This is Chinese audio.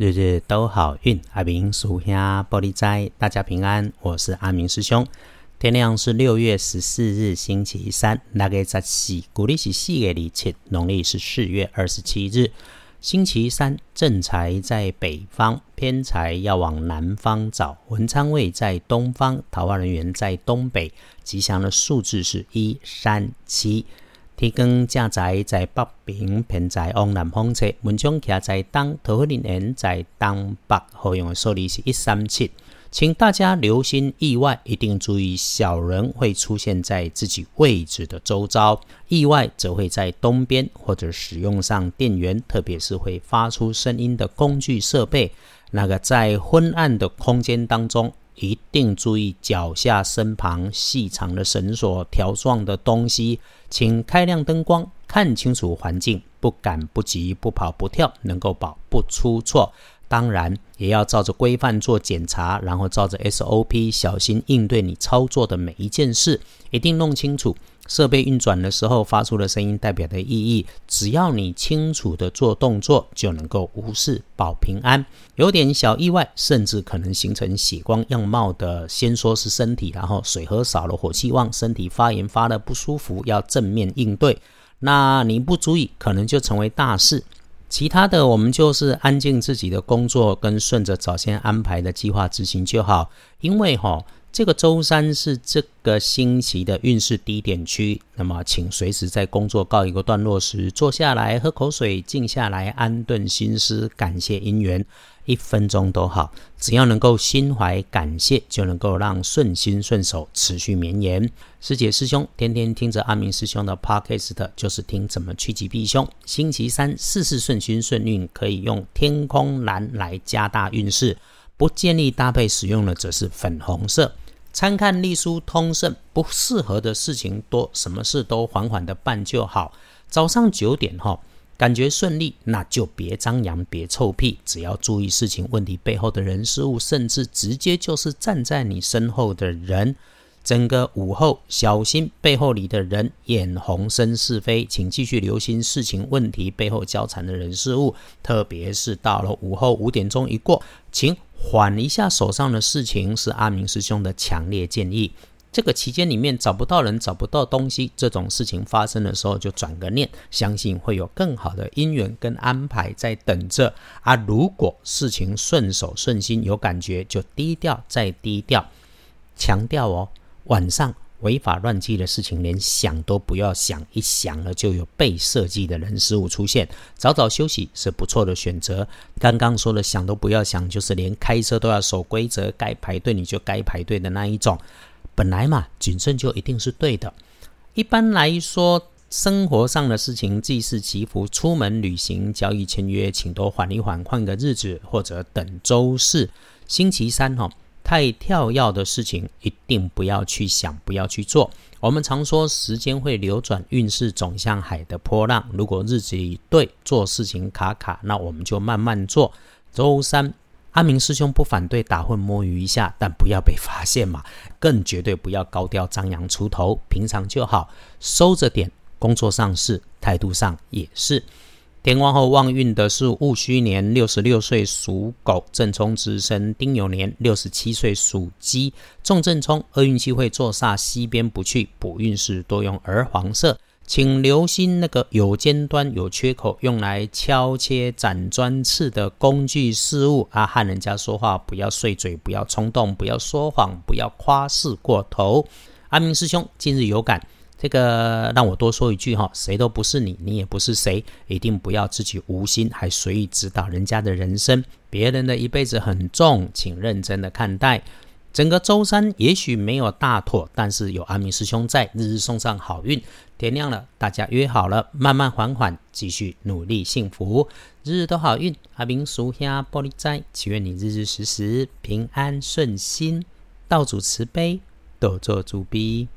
日日都好运，阿明属下玻璃斋，大家平安。我是阿明师兄。天亮是六月十四日，星期三，那个在四，古历是四月二七，农历是四月二十七日，星期三。正财在北方，偏财要往南方找。文昌位在东方，桃花人员在东北。吉祥的数字是一三七。天光正在在北边，偏在往南方侧。门窗徛在东，桃花林园在东北。好用的数字是一三七，请大家留心意外，一定注意小人会出现在自己位置的周遭。意外则会在东边，或者使用上电源，特别是会发出声音的工具设备。那个在昏暗的空间当中。一定注意脚下身旁细长的绳索、条状的东西，请开亮灯光，看清楚环境，不赶不急，不跑不跳，能够保不出错。当然，也要照着规范做检查，然后照着 SOP 小心应对你操作的每一件事，一定弄清楚。设备运转的时候发出的声音代表的意义，只要你清楚的做动作，就能够无事保平安。有点小意外，甚至可能形成血光样貌的，先说是身体，然后水喝少了，火气旺，身体发炎发的不舒服，要正面应对。那你不足以，可能就成为大事。其他的，我们就是安静自己的工作，跟顺着早先安排的计划执行就好。因为哈。这个周三是这个星期的运势低点区，那么请随时在工作告一个段落时坐下来喝口水，静下来安顿心思，感谢姻缘，一分钟都好，只要能够心怀感谢，就能够让顺心顺手持续绵延。师姐师兄天天听着阿明师兄的 podcast，就是听怎么趋吉避凶。星期三事事顺心顺运，可以用天空蓝来加大运势。不建议搭配使用的则是粉红色。参看隶书通胜，不适合的事情多，什么事都缓缓的办就好。早上九点哈，感觉顺利，那就别张扬，别臭屁，只要注意事情问题背后的人事物，甚至直接就是站在你身后的人。整个午后，小心背后里的人眼红生是非，请继续留心事情问题背后交缠的人事物，特别是到了午后五点钟一过，请。缓一下手上的事情是阿明师兄的强烈建议。这个期间里面找不到人、找不到东西，这种事情发生的时候就转个念，相信会有更好的姻缘跟安排在等着。啊，如果事情顺手顺心，有感觉就低调再低调，强调哦，晚上。违法乱纪的事情，连想都不要想，一想了就有被设计的人事物出现。早早休息是不错的选择。刚刚说的想都不要想，就是连开车都要守规则，该排队你就该排队的那一种。本来嘛，谨慎就一定是对的。一般来说，生活上的事情，既是祈福、出门旅行、交易签约，请多缓一缓，换个日子，或者等周四、星期三哈。太跳跃的事情一定不要去想，不要去做。我们常说时间会流转，运势总像海的波浪。如果日子一对做事情卡卡，那我们就慢慢做。周三，阿明师兄不反对打混摸鱼一下，但不要被发现嘛。更绝对不要高调张扬出头，平常就好，收着点。工作上是，态度上也是。天光后旺运的是戊戌年六十六岁属狗，正冲之身丁酉年六十七岁属鸡，重正冲，厄运气会坐煞西边不去，补运是多用儿黄色，请留心那个有尖端、有缺口，用来敲切、斩砖刺的工具事物啊，和人家说话不要碎嘴，不要冲动，不要说谎，不要夸饰过头。阿明师兄今日有感。这个让我多说一句哈，谁都不是你，你也不是谁，一定不要自己无心还随意指导人家的人生。别人的一辈子很重，请认真的看待。整个周三也许没有大妥，但是有阿明师兄在，日日送上好运。天亮了，大家约好了，慢慢缓缓，继续努力，幸福，日日都好运。阿明叔兄玻璃斋，祈愿你日日时时平安顺心，道主慈悲，多做主逼。